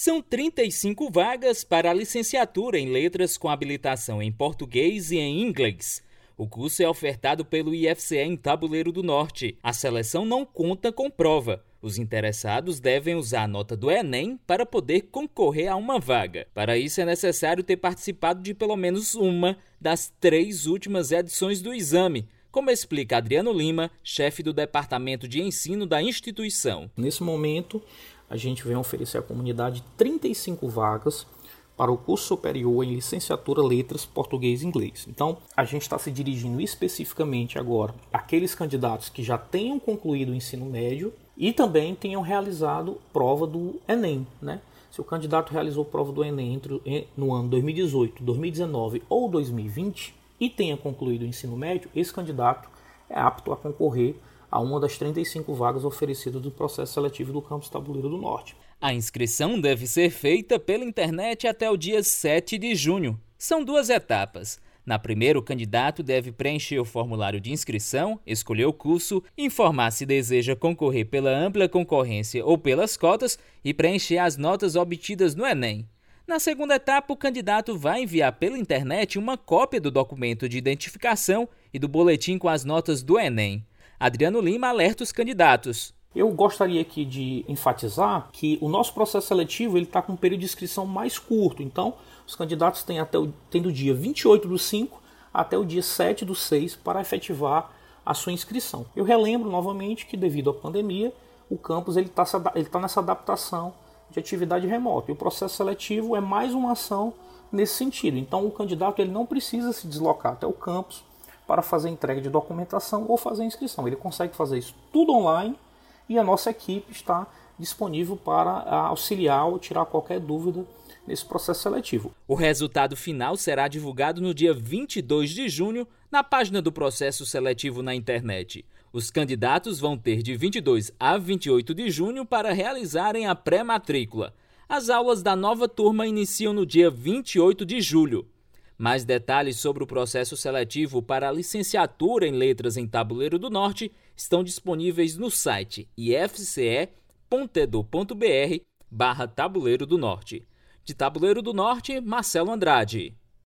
São 35 vagas para a licenciatura em letras com habilitação em português e em inglês. O curso é ofertado pelo IFCE em Tabuleiro do Norte. A seleção não conta com prova. Os interessados devem usar a nota do Enem para poder concorrer a uma vaga. Para isso, é necessário ter participado de pelo menos uma das três últimas edições do exame, como explica Adriano Lima, chefe do Departamento de Ensino da instituição. Nesse momento, a gente vem oferecer à comunidade 35 vagas para o curso superior em licenciatura Letras Português e Inglês. Então, a gente está se dirigindo especificamente agora àqueles candidatos que já tenham concluído o ensino médio e também tenham realizado prova do Enem, né? Se o candidato realizou prova do Enem entre, no ano 2018, 2019 ou 2020 e tenha concluído o ensino médio, esse candidato é apto a concorrer a uma das 35 vagas oferecidas do processo seletivo do campus Tabuleiro do Norte. A inscrição deve ser feita pela internet até o dia 7 de junho. São duas etapas. Na primeira, o candidato deve preencher o formulário de inscrição, escolher o curso, informar se deseja concorrer pela ampla concorrência ou pelas cotas e preencher as notas obtidas no Enem. Na segunda etapa, o candidato vai enviar pela internet uma cópia do documento de identificação e do boletim com as notas do Enem. Adriano Lima alerta os candidatos. Eu gostaria aqui de enfatizar que o nosso processo seletivo ele está com um período de inscrição mais curto. Então, os candidatos têm até o, têm do dia 28 do 5 até o dia 7 do 6 para efetivar a sua inscrição. Eu relembro novamente que devido à pandemia, o campus ele está ele tá nessa adaptação de atividade remota. E o processo seletivo é mais uma ação nesse sentido. Então, o candidato ele não precisa se deslocar até o campus para fazer entrega de documentação ou fazer inscrição. Ele consegue fazer isso tudo online e a nossa equipe está disponível para auxiliar ou tirar qualquer dúvida nesse processo seletivo. O resultado final será divulgado no dia 22 de junho na página do processo seletivo na internet. Os candidatos vão ter de 22 a 28 de junho para realizarem a pré-matrícula. As aulas da nova turma iniciam no dia 28 de julho. Mais detalhes sobre o processo seletivo para a licenciatura em Letras em Tabuleiro do Norte estão disponíveis no site ifce.edu.br barra Tabuleiro do Norte. De Tabuleiro do Norte, Marcelo Andrade.